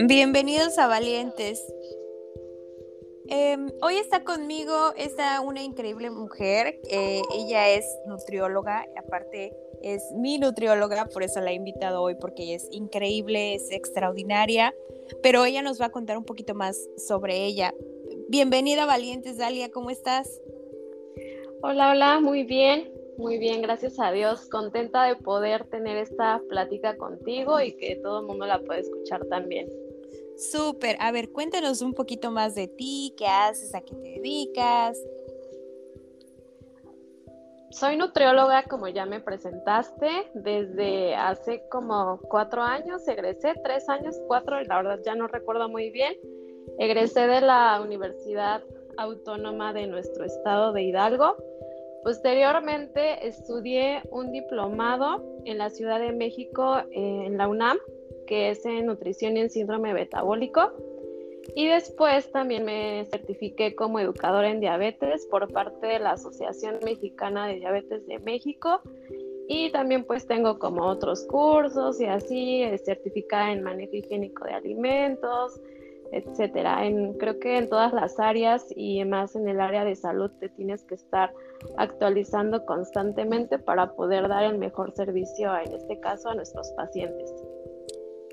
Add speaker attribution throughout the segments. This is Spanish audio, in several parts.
Speaker 1: Bienvenidos a Valientes. Em, hoy está conmigo esta una increíble mujer. ella es nutrióloga, aparte es mi nutrióloga, por eso la he invitado hoy porque ella es increíble, es extraordinaria. Pero ella nos va a contar un poquito más sobre ella. Bienvenida Valientes, Dalia, ¿cómo estás?
Speaker 2: Hola, hola, muy bien. Muy bien, gracias a Dios. Contenta de poder tener esta plática contigo y que todo el mundo la pueda escuchar también.
Speaker 1: Súper. A ver, cuéntanos un poquito más de ti, qué haces, a qué te dedicas.
Speaker 2: Soy nutrióloga, como ya me presentaste, desde hace como cuatro años, egresé, tres años, cuatro, la verdad ya no recuerdo muy bien. Egresé de la Universidad Autónoma de nuestro estado de Hidalgo Posteriormente estudié un diplomado en la Ciudad de México, en la UNAM, que es en nutrición y en síndrome metabólico. Y después también me certifiqué como educadora en diabetes por parte de la Asociación Mexicana de Diabetes de México. Y también pues tengo como otros cursos y así, eh, certificada en manejo higiénico de alimentos, etcétera. En, creo que en todas las áreas y más en el área de salud te tienes que estar actualizando constantemente para poder dar el mejor servicio, en este caso, a nuestros pacientes.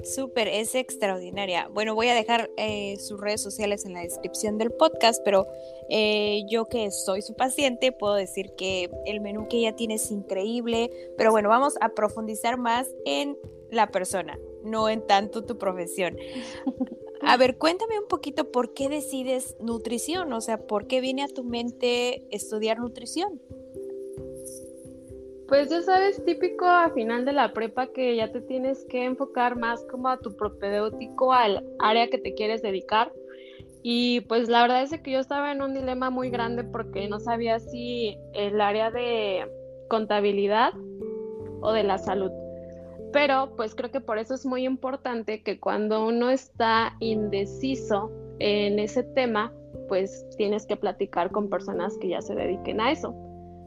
Speaker 1: Súper, es extraordinaria. Bueno, voy a dejar eh, sus redes sociales en la descripción del podcast, pero eh, yo que soy su paciente puedo decir que el menú que ella tiene es increíble, pero bueno, vamos a profundizar más en la persona, no en tanto tu profesión. A ver, cuéntame un poquito por qué decides nutrición, o sea, por qué viene a tu mente estudiar nutrición.
Speaker 2: Pues ya sabes, típico a final de la prepa que ya te tienes que enfocar más como a tu propedéutico, al área que te quieres dedicar. Y pues la verdad es que yo estaba en un dilema muy grande porque no sabía si el área de contabilidad o de la salud. Pero pues creo que por eso es muy importante que cuando uno está indeciso en ese tema, pues tienes que platicar con personas que ya se dediquen a eso.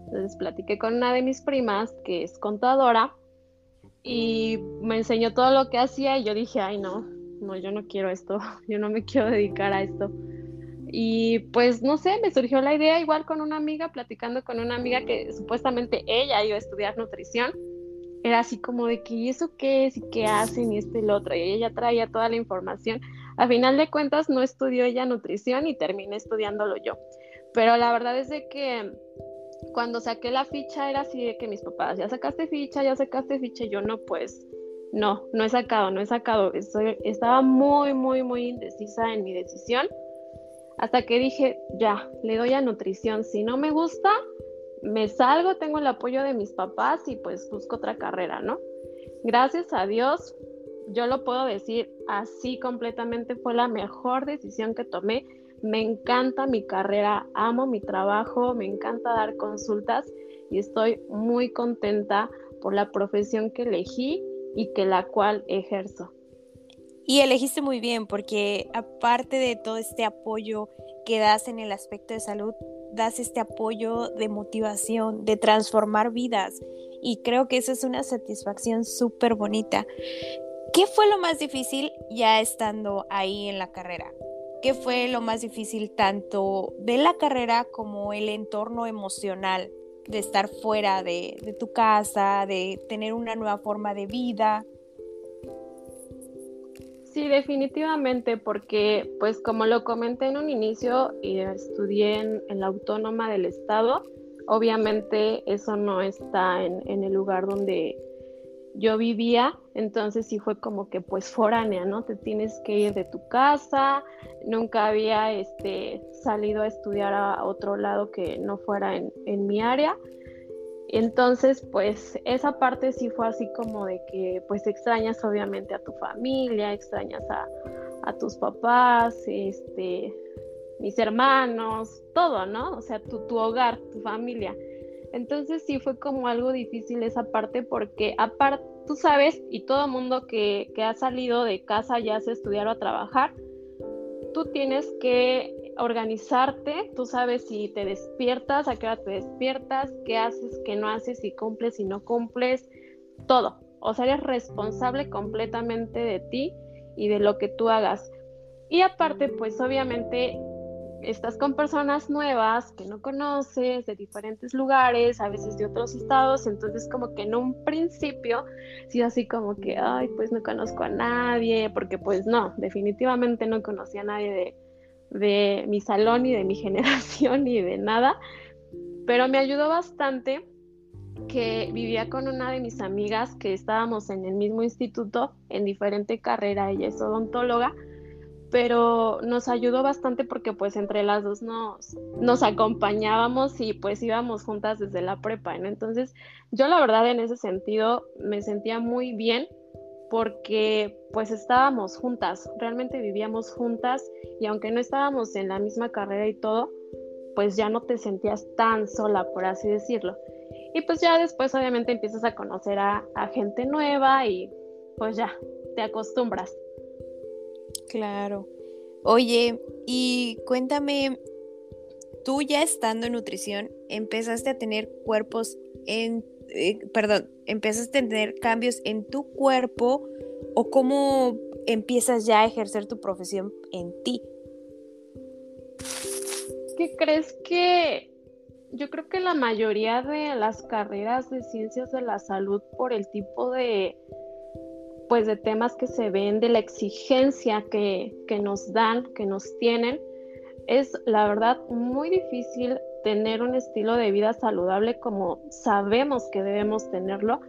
Speaker 2: Entonces platiqué con una de mis primas que es contadora y me enseñó todo lo que hacía y yo dije, ay no, no, yo no quiero esto, yo no me quiero dedicar a esto. Y pues no sé, me surgió la idea igual con una amiga, platicando con una amiga que supuestamente ella iba a estudiar nutrición era así como de que, ¿y eso qué es? ¿Y qué hacen? Y esto y lo otro. Y ella traía toda la información. A final de cuentas, no estudió ella nutrición y terminé estudiándolo yo. Pero la verdad es de que cuando saqué la ficha era así de que mis papás, ya sacaste ficha, ya sacaste ficha. Y yo no, pues, no, no he sacado, no he sacado. estaba muy, muy, muy indecisa en mi decisión. Hasta que dije, ya, le doy a nutrición. Si no me gusta, me salgo, tengo el apoyo de mis papás y pues busco otra carrera, ¿no? Gracias a Dios, yo lo puedo decir así completamente, fue la mejor decisión que tomé. Me encanta mi carrera, amo mi trabajo, me encanta dar consultas y estoy muy contenta por la profesión que elegí y que la cual ejerzo.
Speaker 1: Y elegiste muy bien porque aparte de todo este apoyo que das en el aspecto de salud, das este apoyo de motivación, de transformar vidas. Y creo que esa es una satisfacción súper bonita. ¿Qué fue lo más difícil ya estando ahí en la carrera? ¿Qué fue lo más difícil tanto de la carrera como el entorno emocional de estar fuera de, tu casa, de tener una nueva forma de vida?
Speaker 2: Sí, definitivamente, porque pues como lo comenté en un inicio, estudié en, la autónoma del estado, obviamente eso no está en, el lugar donde yo vivía, entonces sí fue como que pues foránea, ¿no? Te tienes que ir de tu casa, nunca había este, salido a estudiar a otro lado que no fuera en, en mi área, entonces, pues esa parte sí fue así como de que pues extrañas obviamente a tu familia, extrañas a, tus papás, este, mis hermanos, todo, ¿no? O sea, tu, tu hogar, tu familia. Entonces sí fue como algo difícil esa parte porque aparte, tú sabes, y todo mundo que, que ha salido de casa ya se estudiar o a trabajar, tú tienes que organizarte, tú sabes si te despiertas, a qué hora te despiertas, qué haces, qué no haces, si cumples, si no cumples, todo. O sea, eres responsable completamente de ti y de lo que tú hagas. Y aparte, pues obviamente estás con personas nuevas que no conoces, de diferentes lugares, a veces de otros estados, entonces como que en un principio, sí así como que, ay, pues no conozco a nadie, porque pues no, definitivamente no conocía a nadie de, de mi salón, ni de mi generación, ni de nada, pero me ayudó bastante que vivía con una de mis amigas que estábamos en el mismo instituto, en diferente carrera, ella es odontóloga, pero nos ayudó bastante porque pues entre las dos nos, acompañábamos y pues íbamos juntas desde la prepa, Entonces yo la verdad en ese sentido me sentía muy bien porque pues estábamos juntas, realmente vivíamos juntas y aunque no estábamos en la misma carrera y todo, pues ya no te sentías tan sola, por así decirlo. Y pues ya después obviamente empiezas a conocer a gente nueva y pues ya te acostumbras.
Speaker 1: Claro. Oye, y cuéntame, tú ya estando en nutrición, empezaste a tener cuerpos en, eh, perdón, empezaste a tener cambios en tu cuerpo o cómo empiezas ya a ejercer tu profesión en ti?
Speaker 2: ¿Qué crees que yo creo que la mayoría de las carreras de ciencias de la salud por el tipo de pues de temas que se ven, de la exigencia que, que nos dan, que nos tienen, es la verdad muy difícil tener un estilo de vida saludable como sabemos que debemos tenerlo.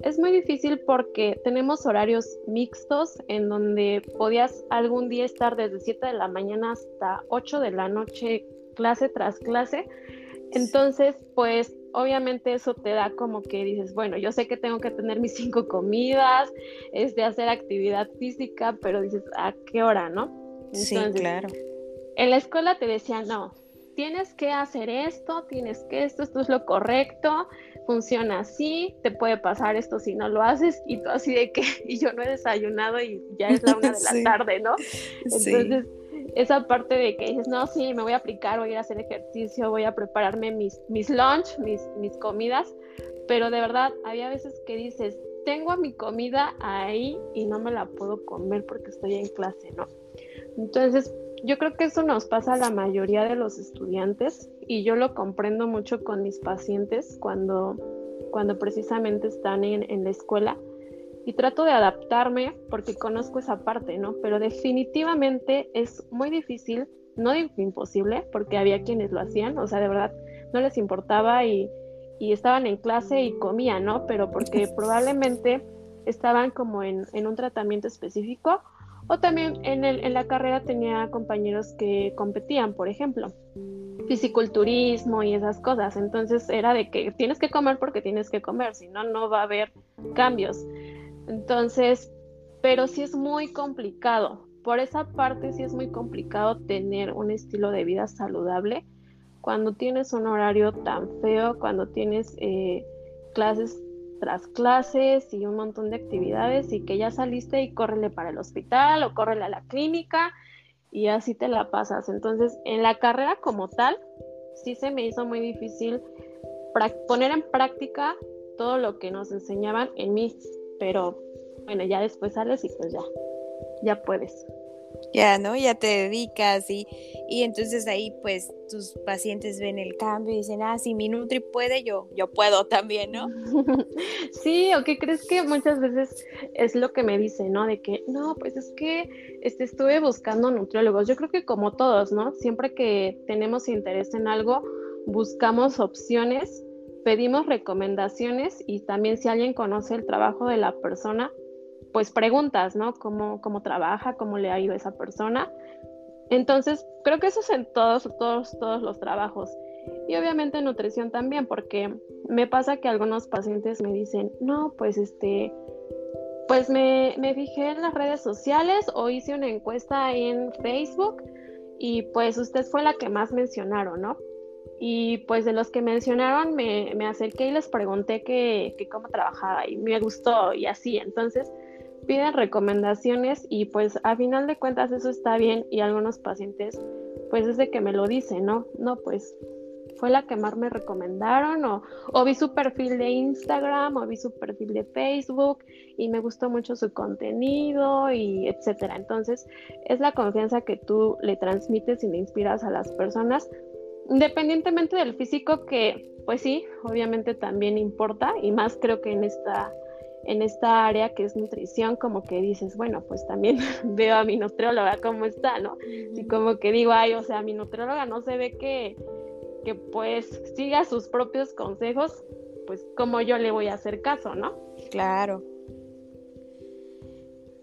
Speaker 2: Es muy difícil porque tenemos horarios mixtos en donde podías algún día estar desde 7 de la mañana hasta 8 de la noche, clase tras clase. Entonces, pues obviamente eso te da como que dices, bueno, yo sé que tengo que tener mis cinco comidas, de hacer actividad física, pero dices, ¿a qué hora, no?
Speaker 1: sí, claro.
Speaker 2: En la escuela te decían, no, tienes que hacer esto, tienes que esto, esto es lo correcto, funciona así, te puede pasar esto si no lo haces, y tú así de que, y yo no he desayunado y ya es la una de la tarde, ¿no? Entonces esa parte de que dices, no, sí, me voy a aplicar, voy a ir a hacer ejercicio, voy a prepararme mis, mis lunch, mis, mis comidas, pero de verdad había veces que dices, tengo mi comida ahí y no me la puedo comer porque estoy en clase, ¿no? Entonces, yo creo que eso nos pasa a la mayoría de los estudiantes y yo lo comprendo mucho con mis pacientes cuando, cuando precisamente están en, en la escuela y trato de adaptarme porque conozco esa parte, ¿no? Pero definitivamente es muy difícil, no digo imposible, porque había quienes lo hacían, o sea, de verdad no les importaba y, y estaban en clase y comían, ¿no? Pero porque probablemente estaban como en, en un tratamiento específico o también en, el, en la carrera tenía compañeros que competían, por ejemplo, fisiculturismo y esas cosas. Entonces era de que tienes que comer porque tienes que comer, si no, no va a haber cambios. Entonces, pero sí es muy complicado. Por esa parte sí es muy complicado tener un estilo de vida saludable cuando tienes un horario tan feo, cuando tienes eh, clases tras clases y un montón de actividades y que ya saliste y córrele para el hospital o córrele a la clínica y así te la pasas. Entonces, en la carrera como tal, sí se me hizo muy difícil poner en práctica todo lo que nos enseñaban en mí pero bueno, ya después sales y pues ya, ya puedes.
Speaker 1: Ya, ¿no? Ya te dedicas y, y entonces ahí pues tus pacientes ven el cambio y dicen, ah, si mi Nutri puede, yo, yo puedo también, ¿no?
Speaker 2: sí, o que crees que muchas veces es lo que me dicen, ¿no? De que, no, pues es que este, estuve buscando nutriólogos. Yo creo que como todos, ¿no? Siempre que tenemos interés en algo, buscamos opciones pedimos recomendaciones y también si alguien conoce el trabajo de la persona, pues preguntas, ¿no? ¿Cómo, cómo trabaja, cómo le ha ido a esa persona. Entonces, creo que eso es en todos, todos, todos los trabajos. Y obviamente en nutrición también, porque me pasa que algunos pacientes me dicen, no, pues este, pues me, me fijé en las redes sociales o hice una encuesta en Facebook y pues usted fue la que más mencionaron, ¿no? Y pues de los que mencionaron me, me acerqué y les pregunté que, cómo trabajaba y me gustó y así. Entonces piden recomendaciones y pues a final de cuentas eso está bien y algunos pacientes pues desde que me lo dicen, ¿no? No, pues fue la que más me recomendaron o, o vi su perfil de Instagram o vi su perfil de Facebook y me gustó mucho su contenido y etcétera. Entonces, es la confianza que tú le transmites y le inspiras a las personas, independientemente del físico que, pues sí, obviamente también importa y más creo que en esta en esta área que es nutrición, como que dices, bueno, pues también veo a mi nutrióloga cómo está, ¿no? Y como que digo, ay, o sea, mi nutrióloga no se ve que, que pues siga sus propios consejos, pues como yo le voy a hacer caso, ¿no?
Speaker 1: Claro.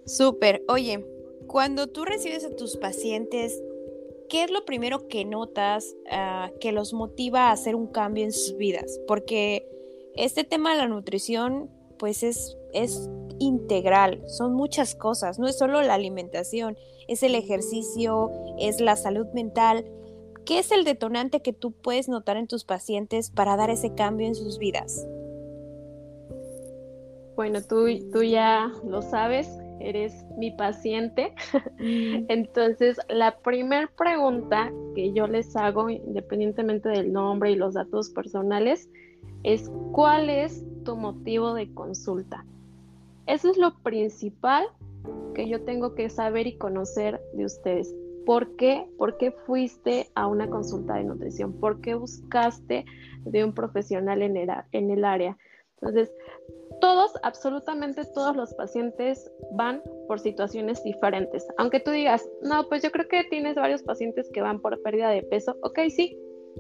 Speaker 1: Súper. Oye, cuando tú recibes a tus pacientes, ¿qué es lo primero que notas ah, que los motiva a hacer un cambio en sus vidas? Porque este tema de la nutrición, pues es, es integral, son muchas cosas, no es solo la alimentación, es el ejercicio, es la salud mental. ¿Qué es el detonante que tú puedes notar en tus pacientes para dar ese cambio en sus vidas?
Speaker 2: Bueno, tú, tú ya lo sabes, eres mi paciente. Mm. Entonces, la primera pregunta que yo les hago, independientemente del nombre y los datos personales, es ¿cuál es tu motivo de consulta? Eso es lo principal que yo tengo que saber y conocer de ustedes. ¿Por qué? ¿Por qué fuiste a una consulta de nutrición? ¿Por qué buscaste de un profesional en el, en el área? Entonces, todos, absolutamente todos los pacientes van por situaciones diferentes. Aunque tú digas, no, pues yo creo que tienes varios pacientes que van por pérdida de peso. Ok, sí,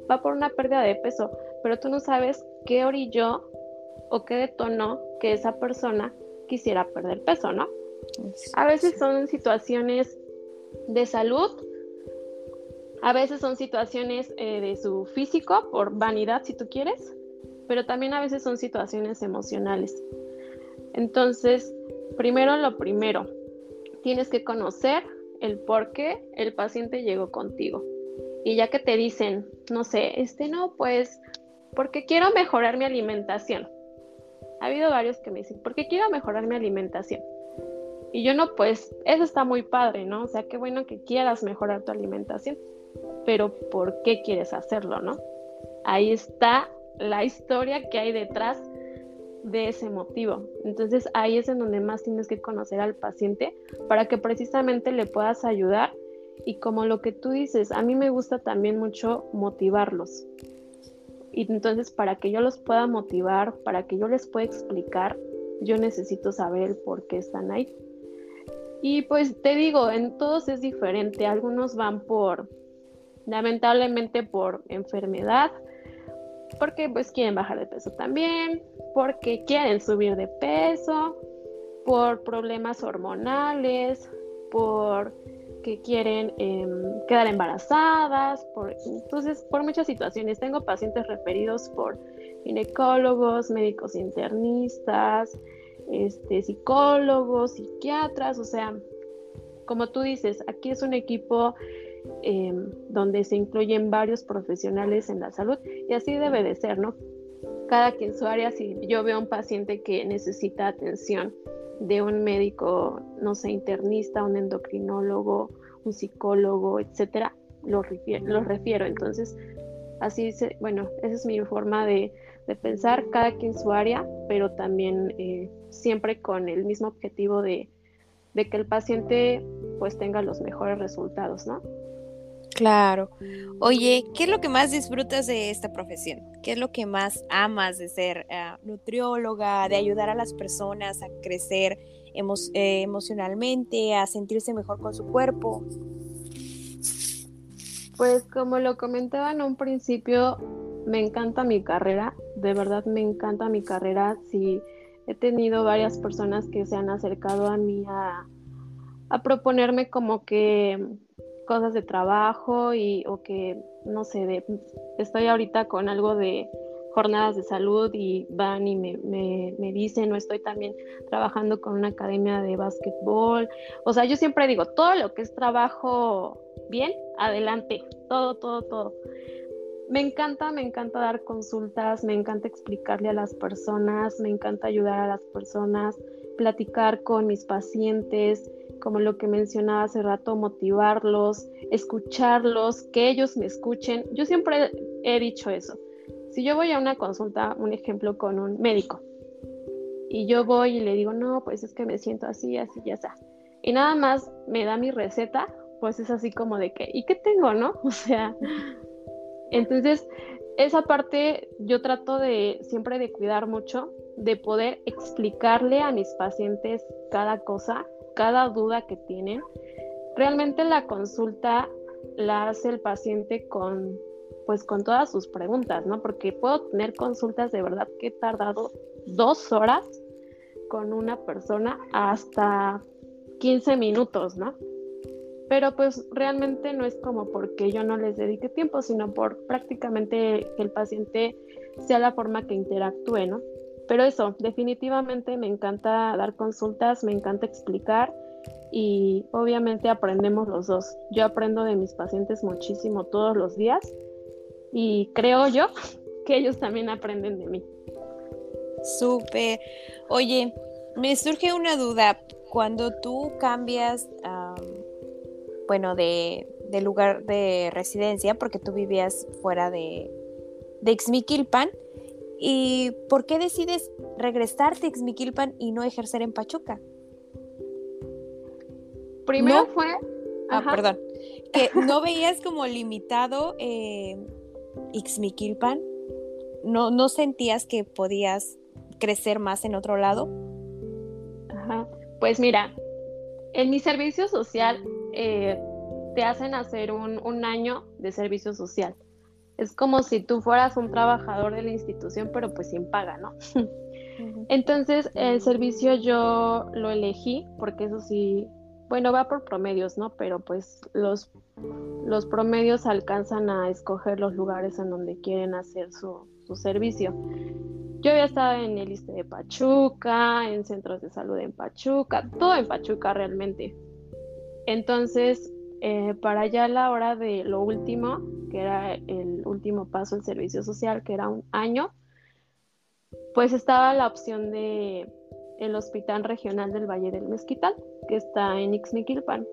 Speaker 2: va por una pérdida de peso, pero tú no sabes qué orilló o qué detonó que esa persona quisiera perder peso, ¿no? A veces son situaciones de salud, a veces son situaciones eh, de su físico, por vanidad si tú quieres, pero también a veces son situaciones emocionales. Entonces, primero lo primero, tienes que conocer el por qué el paciente llegó contigo. Y ya que te dicen, no sé, este no, pues porque quiero mejorar mi alimentación. Ha habido varios que me dicen, porque quiero mejorar mi alimentación. Y yo no, pues eso está muy padre, ¿no? O sea, qué bueno que quieras mejorar tu alimentación, pero ¿por qué quieres hacerlo, no? Ahí está la historia que hay detrás de ese motivo. Entonces ahí es en donde más tienes que conocer al paciente para que precisamente le puedas ayudar y como lo que tú dices, a mí me gusta también mucho motivarlos. Y entonces para que yo los pueda motivar, para que yo les pueda explicar, yo necesito saber por qué están ahí. Y pues te digo, en todos es diferente. Algunos van por, lamentablemente por enfermedad, porque pues quieren bajar de peso también, porque quieren subir de peso, por problemas hormonales, por que quieren em, quedar embarazadas, por, entonces por muchas situaciones. Tengo pacientes referidos por ginecólogos, médicos internistas, este, psicólogos, psiquiatras, o sea, como tú dices, aquí es un equipo Em, donde se incluyen varios profesionales en la salud y así debe de ser, ¿no? Cada quien su área, si yo veo un paciente que necesita atención de un médico, no sé, internista, un endocrinólogo, un psicólogo, etcétera, lo refiero, refiero. Entonces, así, se, bueno, esa es mi forma de, pensar, cada quien su área, pero también eh, siempre con el mismo objetivo de, de que el paciente pues tenga los mejores resultados, ¿no?
Speaker 1: Claro. Oye, ¿qué es lo que más disfrutas de esta profesión? ¿Qué es lo que más amas de ser eh, nutrióloga, de ayudar a las personas a crecer eh, emocionalmente, a sentirse mejor con su cuerpo?
Speaker 2: Pues como lo comentaba en un principio, me encanta mi carrera, de verdad me encanta mi carrera. Sí, he tenido varias personas que se han acercado a mí a proponerme como que cosas de trabajo y o que no sé de, estoy ahorita con algo de jornadas de salud y van y me, me, dicen, o estoy también trabajando con una academia de básquetbol. O sea, yo siempre digo, todo lo que es trabajo bien, adelante, todo, todo, todo. Me encanta, me encanta dar consultas, me encanta explicarle a las personas, me encanta ayudar a las personas, platicar con mis pacientes, como lo que mencionaba hace rato, motivarlos, escucharlos, que ellos me escuchen. Yo siempre he dicho eso. Si yo voy a una consulta, un ejemplo, con un médico, y yo voy y le digo, no, pues es que me siento así, así, ya está. Y nada más me da mi receta, pues es así como de que, ¿y qué tengo, no? O sea, entonces esa parte yo trato de siempre de cuidar mucho, de poder explicarle a mis pacientes cada cosa, cada duda que tienen. Realmente la consulta la hace el paciente con pues con todas sus preguntas, ¿no? Porque puedo tener consultas de verdad que he tardado dos horas con una persona hasta 15 minutos, ¿no? Pero pues realmente no es como porque yo no les dedique tiempo, sino por prácticamente que el paciente sea la forma que interactúe, ¿no? Pero eso, definitivamente me encanta dar consultas, me encanta explicar y obviamente aprendemos los dos. Yo aprendo de mis pacientes muchísimo todos los días y creo yo que ellos también aprenden de mí.
Speaker 1: Súper. Oye, me surge una duda. Cuando tú cambias, bueno, de, lugar de residencia, porque tú vivías fuera de, de ¿y por qué decides regresarte a Ixmiquilpan y no ejercer en Pachuca?
Speaker 2: Primero fue...
Speaker 1: Ah, perdón. Que no veías como limitado eh, Ixmiquilpan. No, ¿No sentías que podías crecer más en otro lado?
Speaker 2: Ajá. Pues mira, en mi servicio social eh, te hacen hacer un, año de servicio social. Es como si tú fueras un trabajador de la institución, pero pues sin paga, ¿no? Entonces, el servicio yo lo elegí, porque eso sí, bueno, va por promedios, ¿no? Pero pues los, los promedios alcanzan a escoger los lugares en donde quieren hacer su, su servicio. Yo había estado en el ISTE de Pachuca, en centros de salud en Pachuca, todo en Pachuca realmente. Entonces, eh, para ya la hora de lo último, que era el último paso del servicio social, que era un año, pues estaba la opción de el Hospital Regional del Valle del Mezquital, que está en Ixmiquilpan.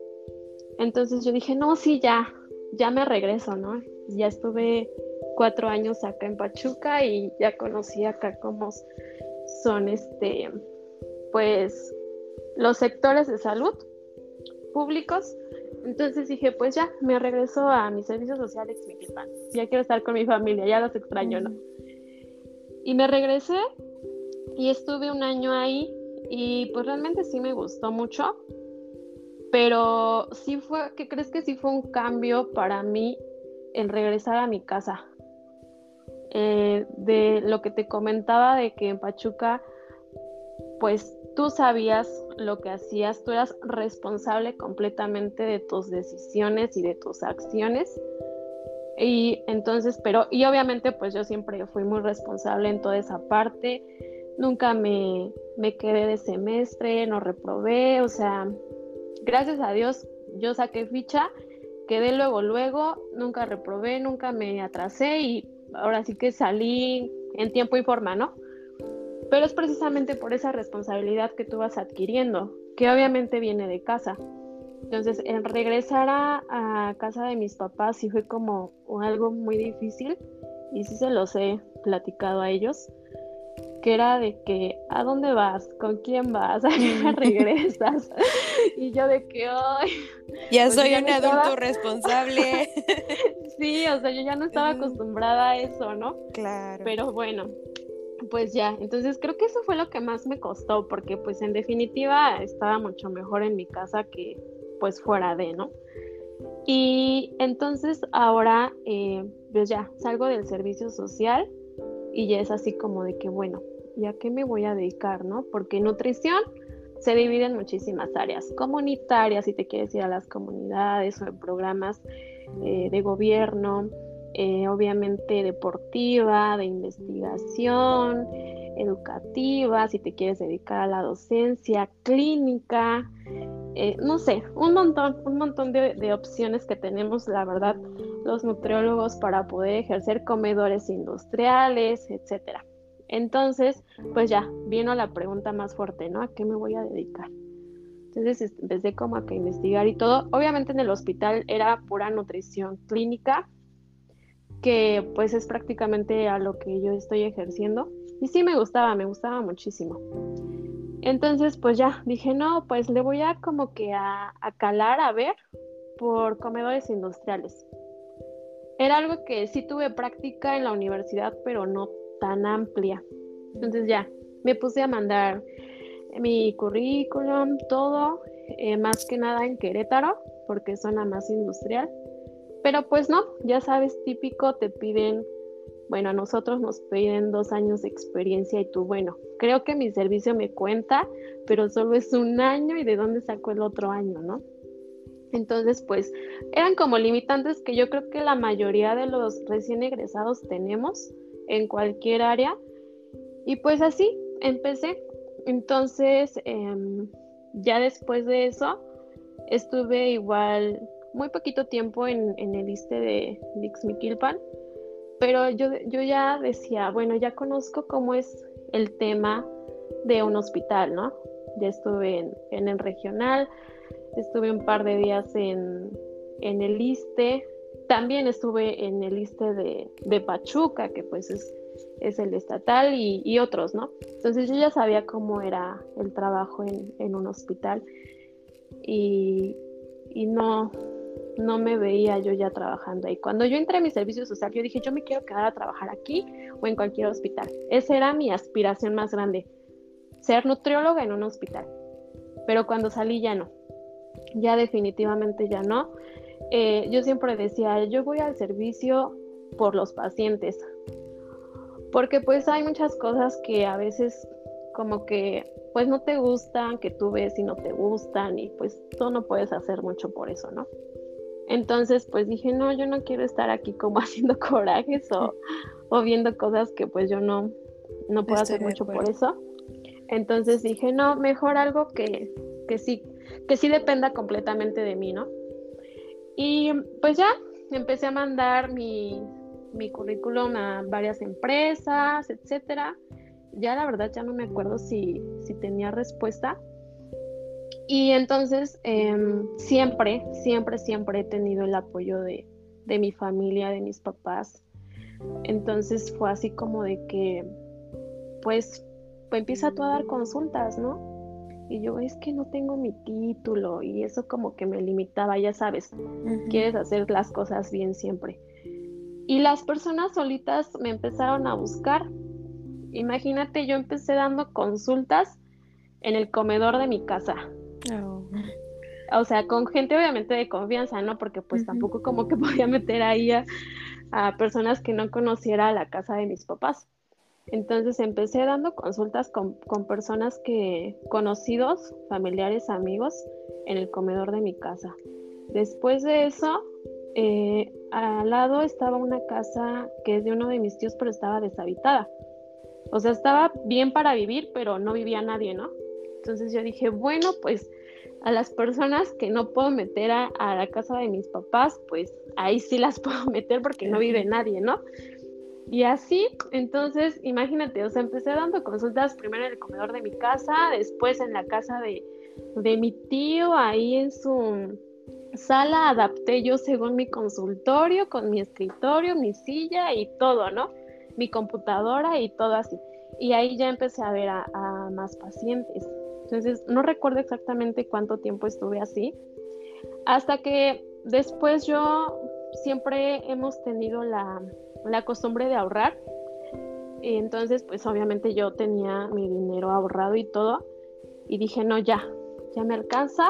Speaker 2: Entonces yo dije, no, sí, ya, ya me regreso, ¿no? Ya estuve cuatro años acá en Pachuca y ya conocí acá cómo son este, pues, los sectores de salud públicos. Entonces dije, pues ya, me regreso a mi servicio social Xmiquilpan. Ya quiero estar con mi familia, ya los extraño, ¿no? Y me regresé y estuve un año ahí y pues realmente sí me gustó mucho, pero sí fue, ¿qué crees que sí fue un cambio para mí el regresar a mi casa? Eh, de lo que te comentaba de que en Pachuca, pues tú sabías lo que hacías, tú eras responsable completamente de tus decisiones y de tus acciones. Y entonces, pero, y obviamente pues yo siempre fui muy responsable en toda esa parte, nunca me, me quedé de semestre, no reprobé, o sea, gracias a Dios yo saqué ficha, quedé luego, luego, nunca reprobé, nunca me atrasé y ahora sí que salí en tiempo y forma, ¿no? Pero es precisamente por esa responsabilidad que tú vas adquiriendo, que obviamente viene de casa. Entonces, el regresar a, casa de mis papás sí fue como algo muy difícil y sí se los he platicado a ellos, que era de que, ¿a dónde vas? ¿Con quién vas? ¿A qué regresas? y yo de que, ay,
Speaker 1: ya pues soy un adulto responsable.
Speaker 2: sí, o sea, yo ya no estaba acostumbrada a eso, ¿no?
Speaker 1: Claro.
Speaker 2: Pero bueno, pues ya, entonces creo que eso fue lo que más me costó, porque pues en definitiva estaba mucho mejor en mi casa que pues fuera de, ¿no? Y entonces ahora, eh, pues ya, salgo del servicio social y ya es así como de que, bueno, ¿y a qué me voy a dedicar, no? Porque nutrición se divide en muchísimas áreas, comunitarias, si te quieres ir a las comunidades o en programas eh, de gobierno, eh, obviamente deportiva, de investigación, educativa, si te quieres dedicar a la docencia, clínica, eh, no sé, un montón, un montón de, de, opciones que tenemos, la verdad, los nutriólogos para poder ejercer comedores industriales, etcétera. Entonces, pues ya, vino la pregunta más fuerte, ¿no? ¿A qué me voy a dedicar? Entonces empecé como a que investigar y todo. Obviamente en el hospital era pura nutrición clínica, que pues es prácticamente a lo que yo estoy ejerciendo. Y sí me gustaba, me gustaba muchísimo. Entonces pues ya dije, no, pues le voy a como que a, a calar a ver por comedores industriales. Era algo que sí tuve práctica en la universidad, pero no tan amplia. Entonces ya, me puse a mandar mi currículum, todo, eh, más que nada en Querétaro, porque zona más industrial. Pero pues no, ya sabes, típico, te piden, bueno, a nosotros nos piden dos años de experiencia y tú, bueno, creo que mi servicio me cuenta, pero solo es un año y de dónde saco el otro año, ¿no? Entonces, pues eran como limitantes que yo creo que la mayoría de los recién egresados tenemos en cualquier área. Y pues así empecé. Entonces, em, ya después de eso, estuve igual muy poquito tiempo en, el ISTE de Dixmiquilpan, pero yo, yo ya decía, bueno, ya conozco cómo es el tema de un hospital, ¿no? Ya estuve en, en el regional, estuve un par de días en, el ISTE, también estuve en el ISTE de, Pachuca, que pues es, es el estatal, y, otros, ¿no? Entonces yo ya sabía cómo era el trabajo en, un hospital y, no, no me veía yo ya trabajando ahí. Cuando yo entré a mi servicio social, yo dije, yo me quiero quedar a trabajar aquí o en cualquier hospital. Esa era mi aspiración más grande, ser nutrióloga en un hospital. Pero cuando salí ya no ya definitivamente ya no. Eh, yo siempre decía, yo voy al servicio por los pacientes, porque pues hay muchas cosas que a veces como que pues no te gustan, que tú ves y no te gustan y pues tú no puedes hacer mucho por eso, ¿no? Entonces pues dije, no, yo no quiero estar aquí como haciendo corajes o, o viendo cosas que pues yo no, no puedo hacer mucho por eso. Entonces dije, no, mejor algo que, que sí que sí dependa completamente de mí, ¿no? Y pues ya empecé a mandar mi, currículum a varias empresas, etcétera. Ya la verdad ya no me acuerdo si, tenía respuesta. Y entonces em, siempre, siempre, siempre he tenido el apoyo de, de mi familia, de mis papás. Entonces fue así como de que, pues, pues empieza tú a dar consultas, ¿no? Y yo, es que no tengo mi título y eso como que me limitaba, ya sabes, quieres hacer las cosas bien siempre. Y las personas solitas me empezaron a buscar. Imagínate, yo empecé dando consultas en el comedor de mi casa. Oh. O sea, con gente obviamente de confianza, ¿no? Porque pues tampoco como que podía meter ahí a, a personas que no conociera la casa de mis papás. Entonces empecé dando consultas con, personas que, conocidos, familiares, amigos, en el comedor de mi casa. Después de eso, eh, al lado estaba una casa que es de uno de mis tíos, pero estaba deshabitada. O sea, estaba bien para vivir, pero no vivía nadie, ¿no? Entonces yo dije, bueno, pues a las personas que no puedo meter a, a la casa de mis papás, pues ahí sí las puedo meter porque no vive nadie, ¿no? Y así, entonces, imagínate, o sea, empecé dando consultas primero en el comedor de mi casa, después en la casa de, mi tío, ahí en su sala, adapté yo según mi consultorio, con mi escritorio, mi silla y todo, ¿no? Mi computadora y todo así. Y ahí ya empecé a ver a, a más pacientes. Entonces, no recuerdo exactamente cuánto tiempo estuve así, hasta que después yo siempre hemos tenido la la costumbre de ahorrar. Y entonces, pues obviamente yo tenía mi dinero ahorrado y todo. Y dije, no, ya, ya me alcanza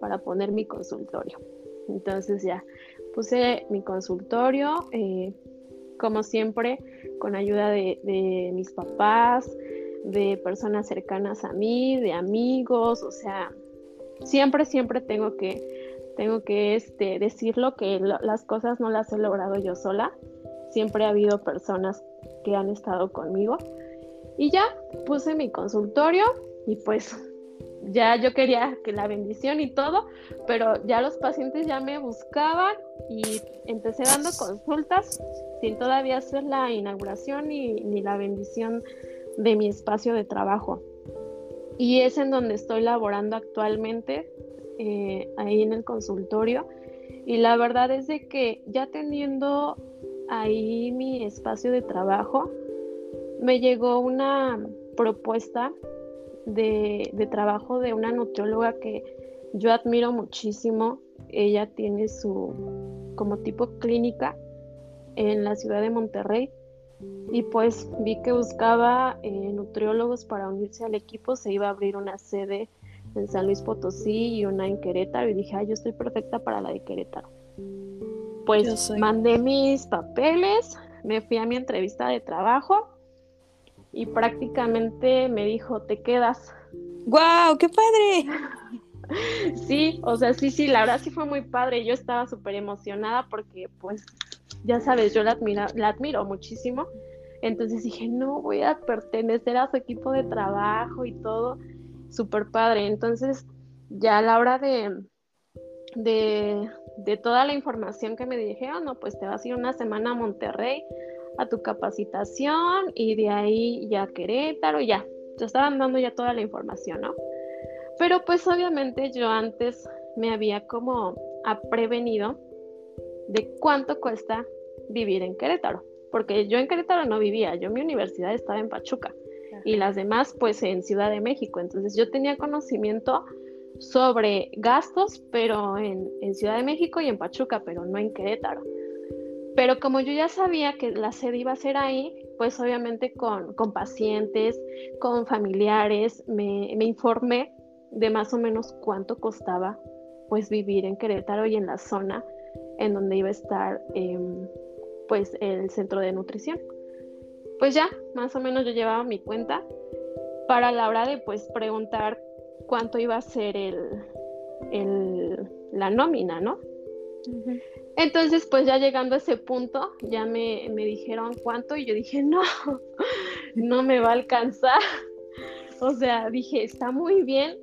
Speaker 2: para poner mi consultorio. Entonces ya puse mi consultorio, eh, como siempre, con ayuda de, mis papás, de personas cercanas a mí, de amigos, o sea, siempre, siempre tengo que, tengo que este, decirlo que las cosas no las he logrado yo sola siempre ha habido personas que han estado conmigo. Y ya puse mi consultorio y pues ya yo quería que la bendición y todo, pero ya los pacientes ya me buscaban y empecé dando consultas sin todavía hacer la inauguración ni, ni la bendición de mi espacio de trabajo. Y es en donde estoy laborando actualmente, eh, ahí en el consultorio. Y la verdad es de que ya teniendo ahí mi espacio de trabajo, me llegó una propuesta de, de trabajo de una nutrióloga que yo admiro muchísimo. Ella tiene su como tipo clínica en la ciudad de Monterrey y pues vi que buscaba eh, nutriólogos para unirse al equipo, se iba a abrir una sede en San Luis Potosí y una en Querétaro y dije, ay, yo estoy perfecta para la de Querétaro. Pues mandé mis papeles, me fui a mi entrevista de trabajo y prácticamente me dijo, te quedas.
Speaker 1: ¡Wow! ¡Qué padre!
Speaker 2: sí, o sea, sí, sí, la verdad sí fue muy padre. Yo estaba súper emocionada porque, pues, ya sabes, yo la, la admiro muchísimo. Entonces dije, no, voy a pertenecer a su equipo de trabajo y todo. Súper padre. Entonces, ya a la hora de, de, de toda la información que me dijeron, no, pues te vas a ir una semana a Monterrey a tu capacitación y de ahí ya a Querétaro, ya. Te estaban dando ya toda la información, ¿no? Pero pues obviamente yo antes me había como prevenido de cuánto cuesta vivir en Querétaro, porque yo en Querétaro no vivía, yo mi universidad estaba en Pachuca y las demás pues en Ciudad de México, entonces yo tenía conocimiento sobre gastos, pero en, Ciudad de México y en Pachuca, pero no en Querétaro. Pero como yo ya sabía que la sede iba a ser ahí, pues obviamente con, pacientes, con familiares, me, me informé de más o menos cuánto costaba pues vivir en Querétaro y en la zona en donde iba a estar em, pues el centro de nutrición. Pues ya, más o menos yo llevaba mi cuenta para la hora de pues preguntar cuánto iba a ser el, el la nómina, ¿no? Entonces, pues ya llegando a ese punto, ya me, me, dijeron cuánto y yo dije, no, no me va a alcanzar. O sea, dije, está muy bien,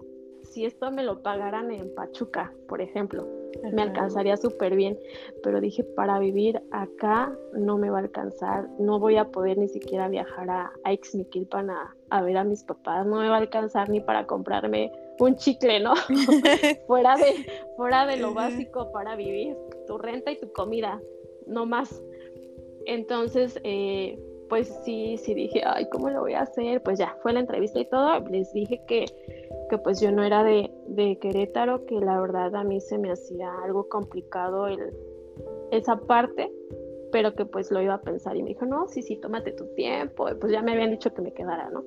Speaker 2: si esto me lo pagaran en Pachuca, por ejemplo, me alcanzaría súper bien, pero dije, para vivir acá no me va a alcanzar, no voy a poder ni siquiera viajar a, a Ixmiquilpan a, a ver a mis papás, no me va a alcanzar ni para comprarme un chicle, ¿no? fuera, de, fuera de lo básico para vivir, tu renta y tu comida, no más. Entonces, eh, pues sí, sí dije, ay, ¿cómo lo voy a hacer? Pues ya, fue la entrevista y todo, les dije que que pues yo no era de, Querétaro, que la verdad a mí se me hacía algo complicado el, esa parte, pero que pues lo iba a pensar y me dijo, no, sí, sí, tómate tu tiempo, pues ya me habían dicho que me quedara, ¿no?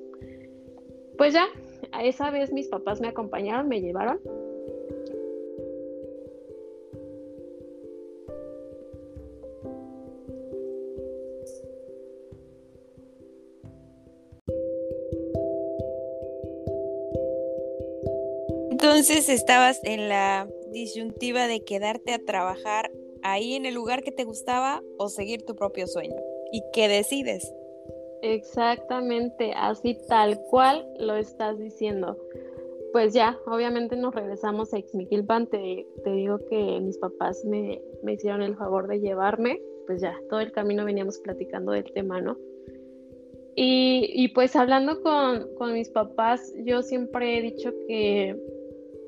Speaker 2: Pues ya, a esa vez mis papás me acompañaron, me llevaron
Speaker 1: Entonces estabas en la disyuntiva de quedarte a trabajar ahí en el lugar que te gustaba o seguir tu propio sueño. ¿Y qué decides?
Speaker 2: Exactamente, así tal cual lo estás diciendo. Pues ya, obviamente nos regresamos a Ixmiquilpan, te, te digo que mis papás me, hicieron el favor de llevarme, pues ya, todo el camino veníamos platicando del tema, ¿no? Y, y pues hablando con, con mis papás, yo siempre he dicho que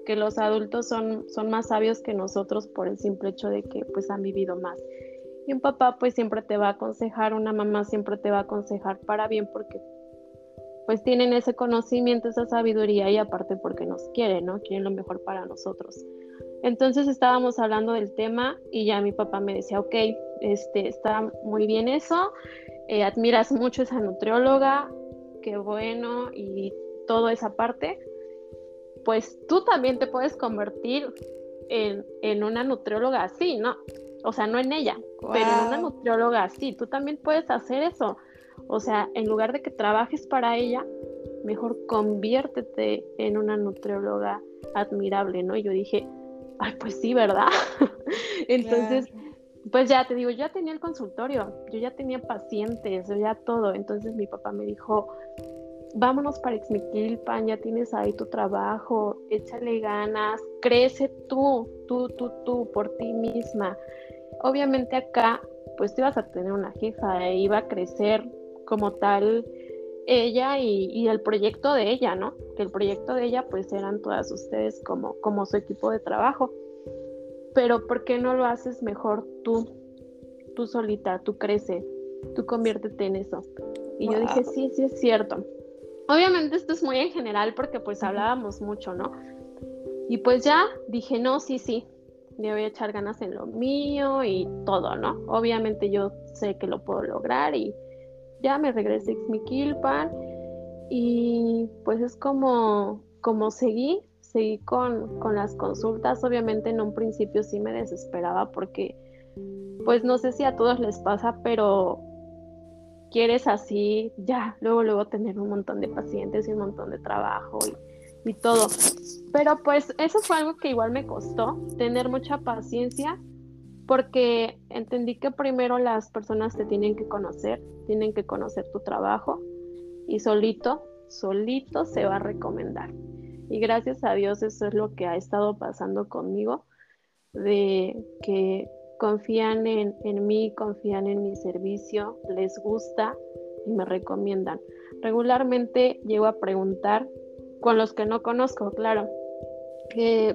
Speaker 2: que los adultos son, son más sabios que nosotros por el simple hecho de que pues han vivido más. Y un papá pues siempre te va a aconsejar, una mamá siempre te va a aconsejar para bien porque pues tienen ese conocimiento, esa sabiduría y aparte porque nos quieren, ¿no? Quieren lo mejor para nosotros. Entonces estábamos hablando del tema y ya mi papá me decía, ok, este, está muy bien eso, eh, admiras mucho esa nutrióloga, qué bueno y toda esa parte, pues tú también te puedes convertir en, una nutrióloga así, ¿no? O sea, no en ella, pero en una nutrióloga así. Tú también puedes hacer eso. O sea, en lugar de que trabajes para ella, mejor conviértete en una nutrióloga admirable, ¿no? Y yo dije, ay, pues sí, ¿verdad? Entonces, pues ya te digo, yo ya tenía el consultorio, yo ya tenía pacientes, ya todo. Entonces mi papá me dijo, vámonos para Xmiquilpan, ya tienes ahí tu trabajo, échale ganas, crece tú, tú, tú, tú, por ti misma. Obviamente acá, pues tú ibas a tener una jefa, e iba a crecer como tal ella y, el proyecto de ella, ¿no? Que el proyecto de ella, pues eran todas ustedes como, como su equipo de trabajo. Pero ¿por qué no lo haces mejor tú? tú solita, tú creces, tú conviértete en eso. Y yo dije, sí, sí es cierto. Obviamente esto es muy en general porque pues hablábamos mucho, ¿no? Y pues ya dije, no, sí, sí, me voy a echar ganas en lo mío y todo, ¿no? Obviamente yo sé que lo puedo lograr y ya me regresé a Xmiquilpan y pues es como, como seguí, seguí con, con las consultas. Obviamente en un principio sí me desesperaba porque pues no sé si a todos les pasa, pero quieres así, ya, luego, luego tener un montón de pacientes y un montón de trabajo y, todo. Pero pues eso fue algo que igual me costó, tener mucha paciencia, porque entendí que primero las personas te tienen que conocer, tienen que conocer tu trabajo y solito, solito se va a recomendar. Y gracias a Dios eso es lo que ha estado pasando conmigo, de que confían en, en mí, confían en mi servicio, les gusta y me recomiendan. Regularmente llego a preguntar con los que no conozco, claro,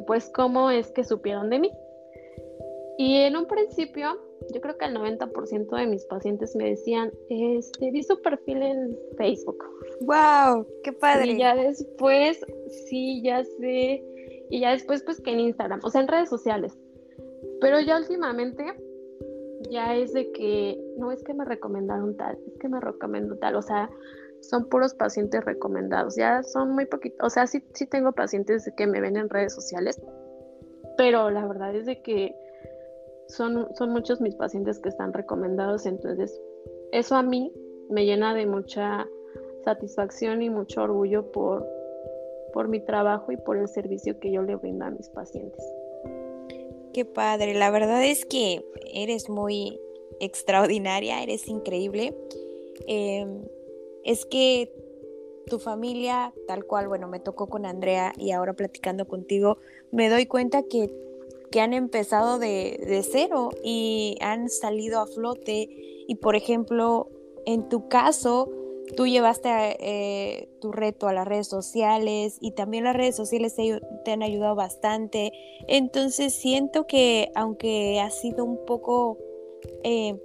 Speaker 2: pues cómo es que supieron de mí. Y en un principio, yo creo que el 90% de mis pacientes me decían, este, vi su perfil en Facebook.
Speaker 1: ¡Wow! ¡Qué padre!
Speaker 2: Y ya después, sí, ya sé. Y ya después, pues que en Instagram, o sea, en redes sociales. Pero ya últimamente, ya es de que, no es que me recomendaron tal, es que me recomendó tal, o sea, son puros pacientes recomendados. Ya son muy poquitos, o sea, sí, sí tengo pacientes que me ven en redes sociales, pero la verdad es de que son, son muchos mis pacientes que están recomendados, entonces eso a mí me llena de mucha satisfacción y mucho orgullo por, por mi trabajo y por el servicio que yo le brindo a mis pacientes.
Speaker 1: Qué padre, la verdad es que eres muy extraordinaria, eres increíble. Em, es que tu familia, tal cual, bueno, me tocó con Andrea y ahora platicando contigo, me doy cuenta que, que han empezado de, de, cero y han salido a flote. Y por ejemplo, en tu caso, tú llevaste eh, tu reto a las redes sociales y también las redes sociales te, han ayudado bastante. Entonces siento que aunque ha sido un poco eh,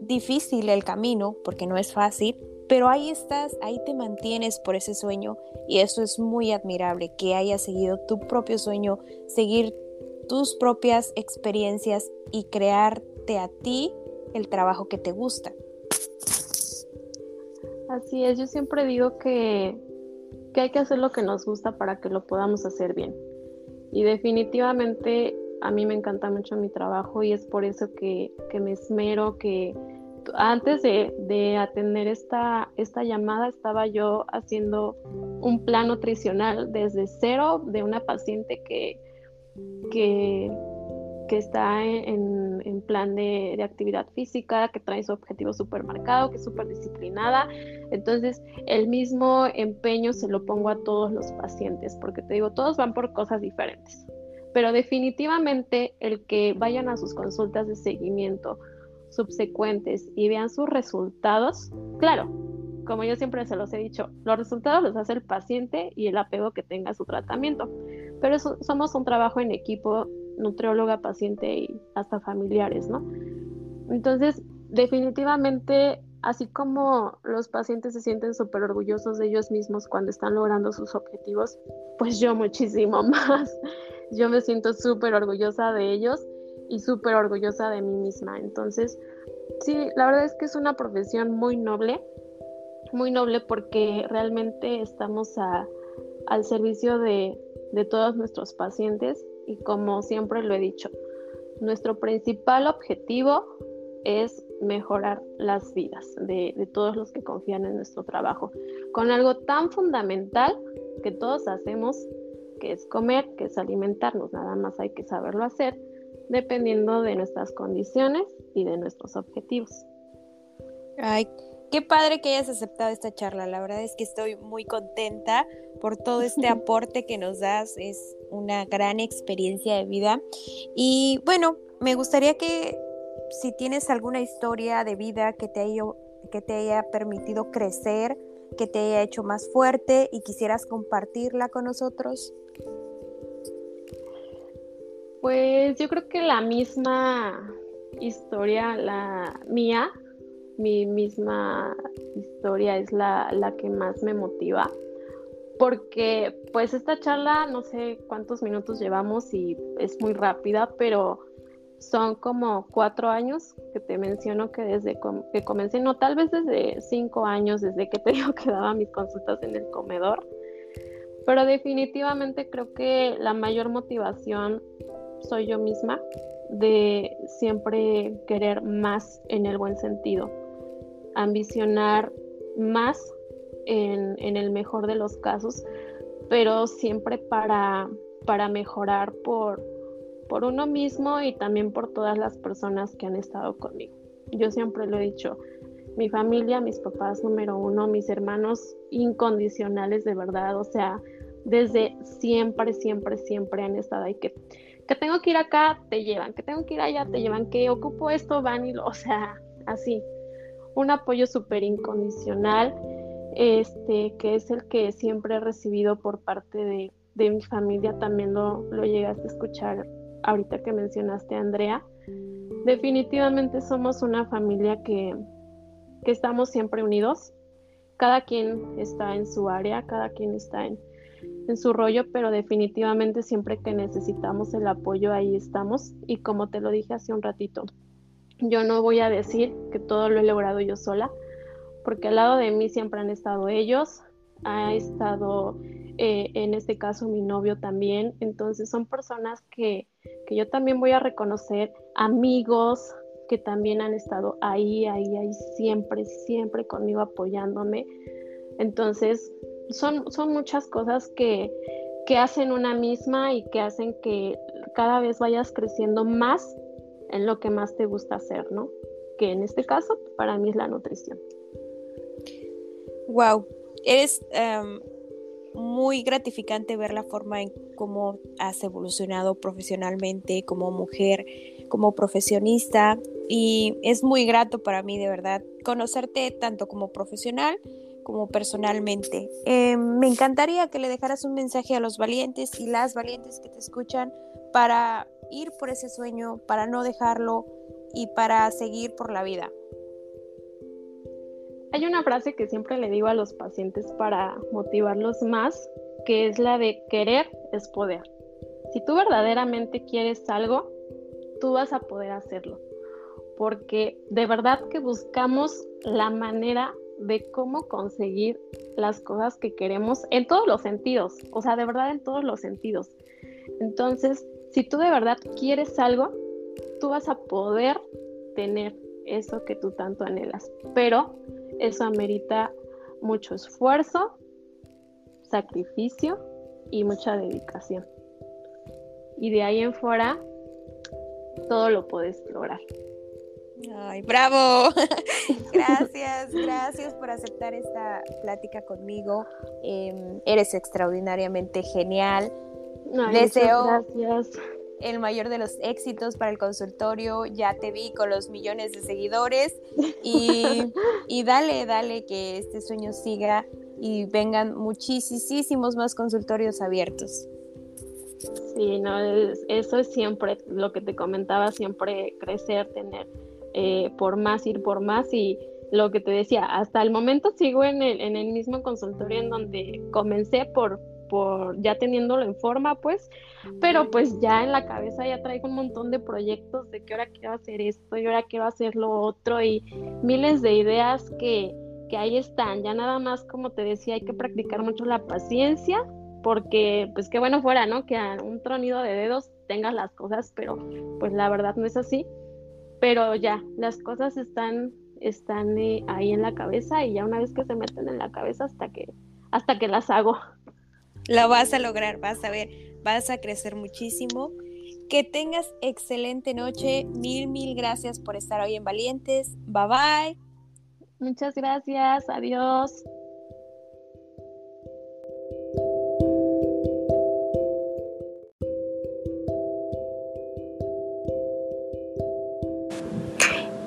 Speaker 1: difícil el camino, porque no es fácil, pero ahí estás, ahí te mantienes por ese sueño y eso es muy admirable, que hayas seguido tu propio sueño, seguir tus propias experiencias y crearte a ti el trabajo que te gusta.
Speaker 2: Así es, yo siempre digo que, que hay que hacer lo que nos gusta para que lo podamos hacer bien. Y definitivamente a mí me encanta mucho mi trabajo y es por eso que, que me esmero, que antes de, de, atender esta, esta llamada estaba yo haciendo un plan nutricional desde cero de una paciente que, que, que está en, en plan de, de, actividad física, que trae su objetivo súper marcado, que es súper disciplinada. Entonces, el mismo empeño se lo pongo a todos los pacientes, porque te digo, todos van por cosas diferentes. Pero definitivamente el que vayan a sus consultas de seguimiento, subsecuentes y vean sus resultados, claro, como yo siempre se los he dicho, los resultados los hace el paciente y el apego que tenga a su tratamiento, pero somos un trabajo en equipo, nutrióloga, paciente y hasta familiares, ¿no? Entonces, definitivamente, así como los pacientes se sienten súper orgullosos de ellos mismos cuando están logrando sus objetivos, pues yo muchísimo más. Yo me siento súper orgullosa de ellos y súper orgullosa de mí misma. Entonces, sí, la verdad es que es una profesión muy noble, muy noble porque realmente estamos al servicio de todos nuestros pacientes y como siempre lo he dicho, nuestro principal objetivo es mejorar las vidas de, todos los que confían en nuestro trabajo, con algo tan fundamental que todos hacemos, que es comer, que es alimentarnos, nada más hay que saberlo hacer dependiendo de nuestras condiciones y de nuestros objetivos.
Speaker 1: Ay, qué padre que hayas aceptado esta charla. La verdad es que estoy muy contenta por todo este aporte que nos das. Es una gran experiencia de vida. Y bueno, me gustaría que si tienes alguna historia de vida que te haya, que te haya permitido crecer, que te haya hecho más fuerte y quisieras compartirla con nosotros.
Speaker 2: Pues yo creo que la misma, historia, la mía, mi misma historia es la, la que más me motiva porque pues esta charla no sé cuántos minutos llevamos y es muy rápida, pero son como cuatro años que te menciono que desde que comencé, no, tal vez desde cinco años, desde que te que daba mis consultas en el comedor, pero definitivamente creo que la mayor motivación soy yo misma de siempre querer más en el buen sentido, ambicionar más en, el mejor de los casos, pero siempre para, para mejorar por, por uno mismo y también por todas las personas que han estado conmigo. Yo siempre lo he dicho, mi familia, mis papás número uno, mis hermanos incondicionales de verdad, o sea, desde siempre, siempre, siempre han estado ahí. Que, que tengo que ir acá, te llevan, que tengo que ir allá, te llevan, que ocupo esto, van y lo, o sea, así. Un apoyo súper incondicional este, que es el que siempre he recibido por parte de, mi familia, también lo, lo, llegaste a escuchar ahorita que mencionaste a Andrea. Definitivamente somos una familia que, que estamos siempre unidos, cada quien está en su área, cada quien está en, en su rollo, pero definitivamente siempre que necesitamos el apoyo ahí estamos. Y como te lo dije hace un ratito, yo no voy a decir que todo lo he logrado yo sola, porque al lado de mí siempre han estado ellos, ha estado eh, en este caso mi novio también, entonces son personas que, que yo también voy a reconocer, amigos que también han estado ahí, ahí, ahí, siempre, siempre conmigo apoyándome. Entonces, son, son muchas cosas que, que hacen una misma y que hacen que cada vez vayas creciendo más en lo que más te gusta hacer, ¿no? Que en este caso para mí es la nutrición.
Speaker 1: Wow, eres em, muy gratificante ver la forma en cómo has evolucionado profesionalmente como mujer, como profesionista y es muy grato para mí de verdad conocerte tanto como profesional como personalmente. Em, me encantaría que le dejaras un mensaje a los valientes y las valientes que te escuchan para ir por ese sueño, para no dejarlo y para seguir por la vida.
Speaker 2: Hay una frase que siempre le digo a los pacientes para motivarlos más, que es la de querer es poder. Si tú verdaderamente quieres algo, tú vas a poder hacerlo. Porque de verdad que buscamos la manera de cómo conseguir las cosas que queremos en todos los sentidos, o sea, de verdad en todos los sentidos. Entonces, si tú de verdad quieres algo, tú vas a poder tener eso que tú tanto anhelas. Pero eso amerita mucho esfuerzo, sacrificio y mucha dedicación. Y de ahí en fuera, todo lo puedes lograr.
Speaker 1: Ay, bravo. gracias, gracias por aceptar esta plática conmigo. Em, eres extraordinariamente genial. Deseo gracias el mayor de los éxitos para el consultorio. Ya te vi con los millones de seguidores y, y dale, dale que este sueño siga y vengan muchísimos más consultorios abiertos.
Speaker 2: Sí, no, eso es siempre lo que te comentaba, siempre crecer, tener eh, por más, ir por más y lo que te decía, hasta el momento sigo en el, en el mismo consultorio en donde comencé por, por ya teniéndolo en forma, pues, pero pues ya en la cabeza ya traigo un montón de proyectos de que ahora quiero hacer esto y ahora quiero hacer lo otro y miles de ideas que, que ahí están. Ya nada más, como te decía, hay que practicar mucho la paciencia porque pues qué bueno fuera, ¿no? Que a un tronido de dedos tengas las cosas, pero pues la verdad no es así. Pero ya, las cosas están, están eh, ahí en la cabeza y ya una vez que se meten en la cabeza hasta que, hasta que las hago.
Speaker 1: Lo vas a lograr, vas a ver, vas a crecer muchísimo. Que tengas excelente noche. Mil, mil gracias por estar hoy en Valientes. Bye bye.
Speaker 2: Muchas gracias. Adiós.